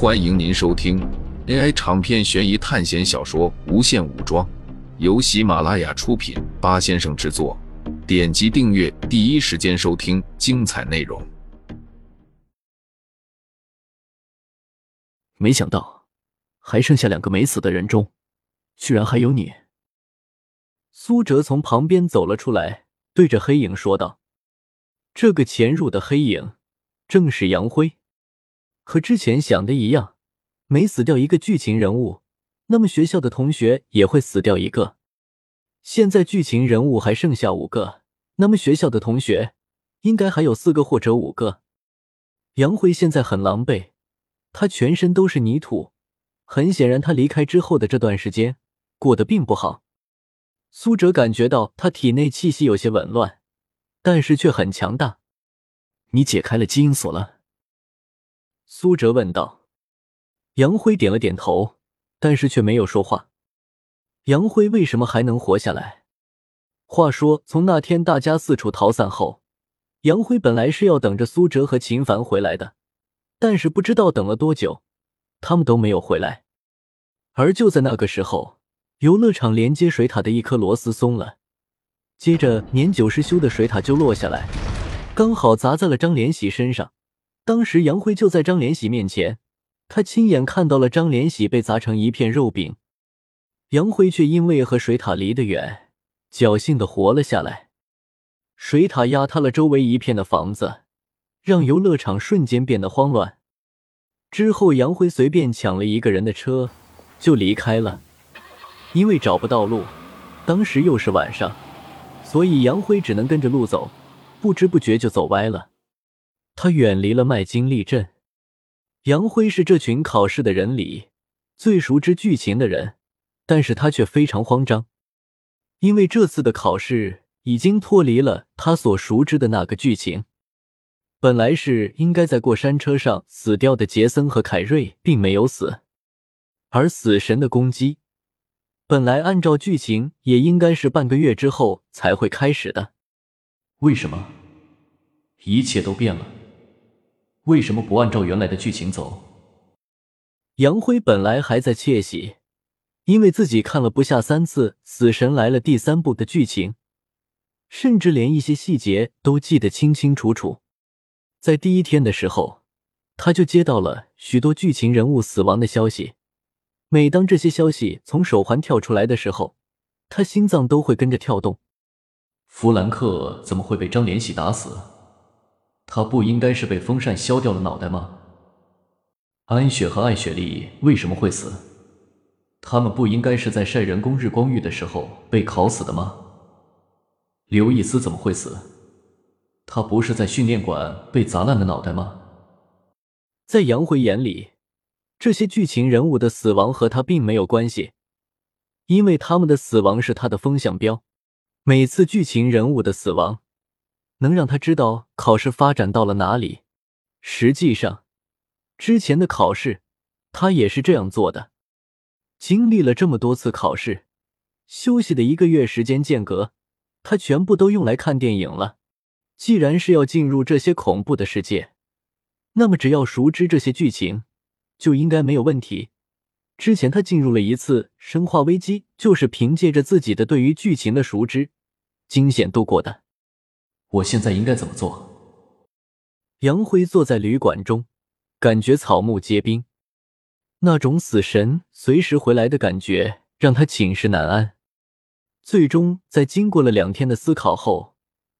欢迎您收听 AI 长篇悬疑探险小说《无限武装》，由喜马拉雅出品，八先生制作。点击订阅，第一时间收听精彩内容。没想到，还剩下两个没死的人中，居然还有你。苏哲从旁边走了出来，对着黑影说道：“这个潜入的黑影，正是杨辉。和之前想的一样，每死掉一个剧情人物，那么学校的同学也会死掉一个。现在剧情人物还剩下五个，那么学校的同学应该还有四个或者五个。杨辉现在很狼狈。”他全身都是泥土，很显然，他离开之后的这段时间过得并不好。苏哲感觉到他体内气息有些紊乱，但是却很强大。你解开了基因锁了？苏哲问道。杨辉点了点头，但是却没有说话。杨辉为什么还能活下来？话说，从那天大家四处逃散后，杨辉本来是要等着苏哲和秦凡回来的。但是不知道等了多久，他们都没有回来。而就在那个时候，游乐场连接水塔的一颗螺丝松了，接着年久失修的水塔就落下来，刚好砸在了张连喜身上。当时杨辉就在张连喜面前，他亲眼看到了张连喜被砸成一片肉饼。杨辉却因为和水塔离得远，侥幸的活了下来。水塔压塌了周围一片的房子。让游乐场瞬间变得慌乱。之后，杨辉随便抢了一个人的车，就离开了。因为找不到路，当时又是晚上，所以杨辉只能跟着路走，不知不觉就走歪了。他远离了麦金利镇。杨辉是这群考试的人里最熟知剧情的人，但是他却非常慌张，因为这次的考试已经脱离了他所熟知的那个剧情。本来是应该在过山车上死掉的杰森和凯瑞并没有死，而死神的攻击本来按照剧情也应该是半个月之后才会开始的。为什么一切都变了？为什么不按照原来的剧情走？杨辉本来还在窃喜，因为自己看了不下三次《死神来了》第三部的剧情，甚至连一些细节都记得清清楚楚。在第一天的时候，他就接到了许多剧情人物死亡的消息。每当这些消息从手环跳出来的时候，他心脏都会跟着跳动。弗兰克怎么会被张连喜打死？他不应该是被风扇削掉了脑袋吗？安雪和艾雪莉为什么会死？他们不应该是在晒人工日光浴的时候被烤死的吗？刘易斯怎么会死？他不是在训练馆被砸烂了脑袋吗？在杨辉眼里，这些剧情人物的死亡和他并没有关系，因为他们的死亡是他的风向标。每次剧情人物的死亡，能让他知道考试发展到了哪里。实际上，之前的考试他也是这样做的。经历了这么多次考试，休息的一个月时间间隔，他全部都用来看电影了。既然是要进入这些恐怖的世界，那么只要熟知这些剧情，就应该没有问题。之前他进入了一次《生化危机》，就是凭借着自己的对于剧情的熟知，惊险度过的。我现在应该怎么做？杨辉坐在旅馆中，感觉草木皆兵，那种死神随时回来的感觉让他寝食难安。最终，在经过了两天的思考后。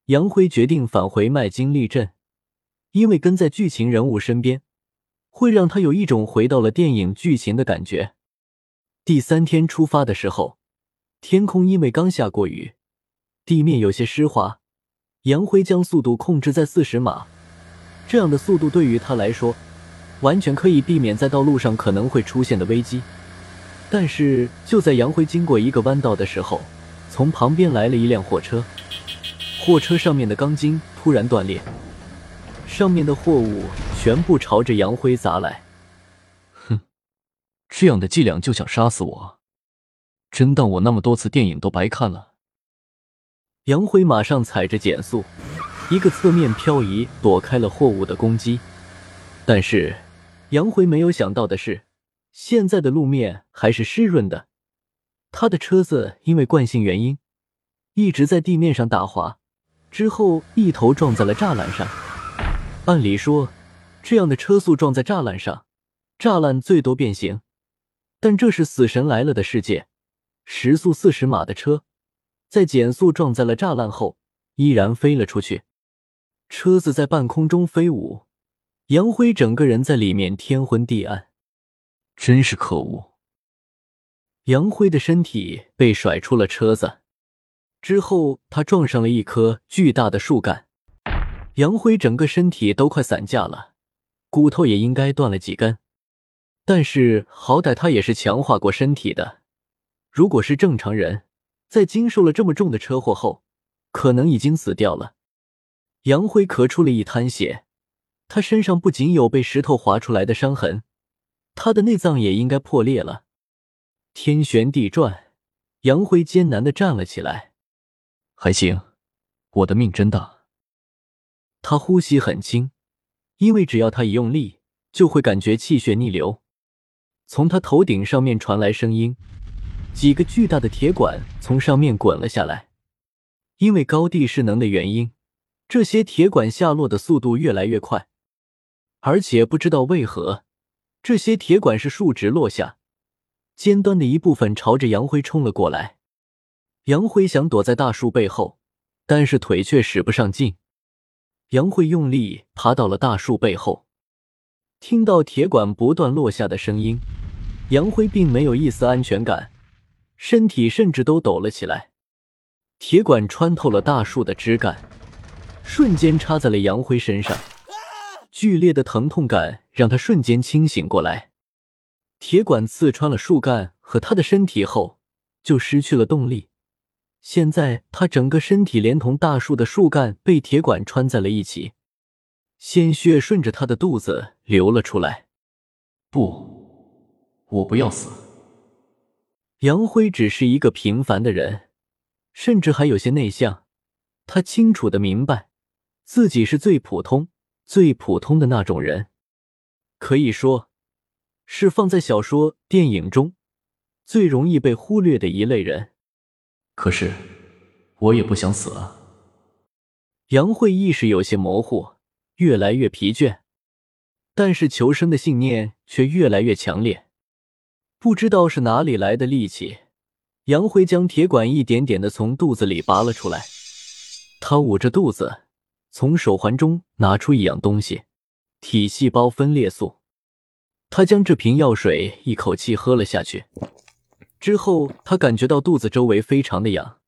杨辉决定返回麦金利镇，因为跟在剧情人物身边，会让他有一种回到了电影剧情的感觉。第三天出发的时候，天空因为刚下过雨，地面有些湿滑。杨辉将速度控制在四十码，这样的速度对于他来说，完全可以避免在道路上可能会出现的危机。但是就在杨辉经过一个弯道的时候，从旁边来了一辆货车。货车上面的钢筋突然断裂，上面的货物全部朝着杨辉砸来。哼，这样的伎俩就想杀死我？真当我那么多次电影都白看了？杨辉马上踩着减速，一个侧面漂移躲开了货物的攻击。但是杨辉没有想到的是，现在的路面还是湿润的，他的车子因为惯性原因，一直在地面上打滑，之后一头撞在了栅栏上。按理说，这样的车速撞在栅栏上，栅栏最多变形，但这是死神来了的世界，时速四十码的车，在减速撞在了栅栏后，依然飞了出去，车子在半空中飞舞。杨辉整个人在里面天昏地暗，真是可恶。杨辉的身体被甩出了车子，之后他撞上了一棵巨大的树干，杨辉整个身体都快散架了，骨头也应该断了几根。但是好歹他也是强化过身体的，如果是正常人，在经受了这么重的车祸后，可能已经死掉了。杨辉咳出了一滩血。他身上不仅有被石头划出来的伤痕，他的内脏也应该破裂了。天旋地转，杨辉艰难的站了起来。还行，我的命真大。他呼吸很轻，因为只要他一用力，就会感觉气血逆流。从他头顶上面传来声音，几个巨大的铁管从上面滚了下来。因为高地势能的原因，这些铁管下落的速度越来越快。而且不知道为何，这些铁管是竖直落下，尖端的一部分朝着杨辉冲了过来。杨辉想躲在大树背后，但是腿却使不上劲。杨辉用力爬到了大树背后，听到铁管不断落下的声音，杨辉并没有一丝安全感，身体甚至都抖了起来。铁管穿透了大树的枝干，瞬间插在了杨辉身上。剧烈的疼痛感让他瞬间清醒过来。铁管刺穿了树干和他的身体后，就失去了动力。现在他整个身体连同大树的树干被铁管穿在了一起，鲜血顺着他的肚子流了出来。不，我不要死。杨辉只是一个平凡的人，甚至还有些内向。他清楚的明白，自己是最普通。最普通的那种人，可以说是放在小说、电影中最容易被忽略的一类人。可是，我也不想死啊！杨慧意识有些模糊，越来越疲倦，但是求生的信念却越来越强烈。不知道是哪里来的力气，杨辉将铁管一点点的从肚子里拔了出来。他捂着肚子。从手环中拿出一样东西，体细胞分裂素。他将这瓶药水一口气喝了下去，之后他感觉到肚子周围非常的痒，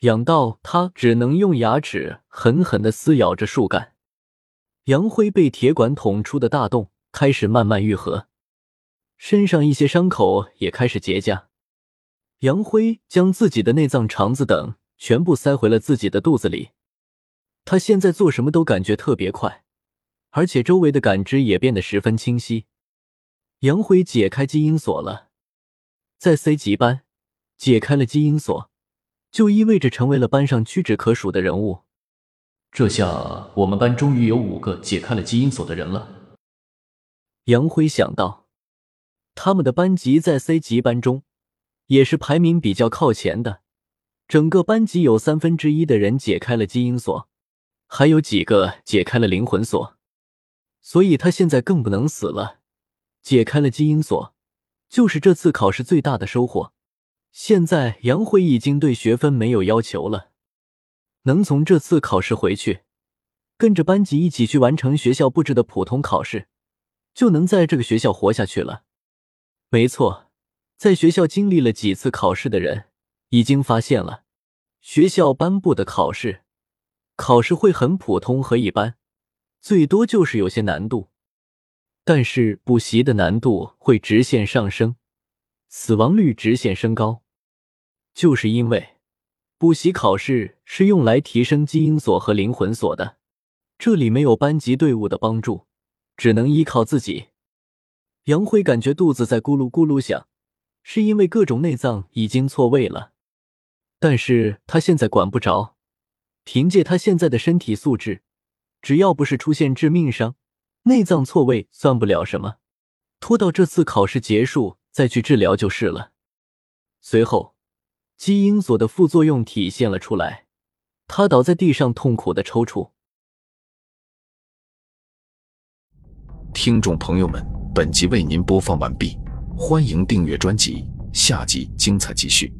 痒到他只能用牙齿狠狠的撕咬着树干。杨辉被铁管捅出的大洞开始慢慢愈合，身上一些伤口也开始结痂。杨辉将自己的内脏、肠子等全部塞回了自己的肚子里。他现在做什么都感觉特别快，而且周围的感知也变得十分清晰。杨辉解开基因锁了，在 C 级班解开了基因锁，就意味着成为了班上屈指可数的人物。这下我们班终于有五个解开了基因锁的人了。杨辉想到，他们的班级在 C 级班中也是排名比较靠前的，整个班级有三分之一的人解开了基因锁。还有几个解开了灵魂锁，所以他现在更不能死了。解开了基因锁，就是这次考试最大的收获。现在杨辉已经对学分没有要求了，能从这次考试回去，跟着班级一起去完成学校布置的普通考试，就能在这个学校活下去了。没错，在学校经历了几次考试的人已经发现了，学校颁布的考试。考试会很普通和一般，最多就是有些难度，但是补习的难度会直线上升，死亡率直线升高，就是因为补习考试是用来提升基因锁和灵魂锁的，这里没有班级队伍的帮助，只能依靠自己。杨辉感觉肚子在咕噜咕噜响，是因为各种内脏已经错位了，但是他现在管不着。凭借他现在的身体素质，只要不是出现致命伤，内脏错位算不了什么，拖到这次考试结束再去治疗就是了。随后，基因锁的副作用体现了出来，他倒在地上痛苦的抽搐。听众朋友们，本集为您播放完毕，欢迎订阅专辑，下集精彩继续。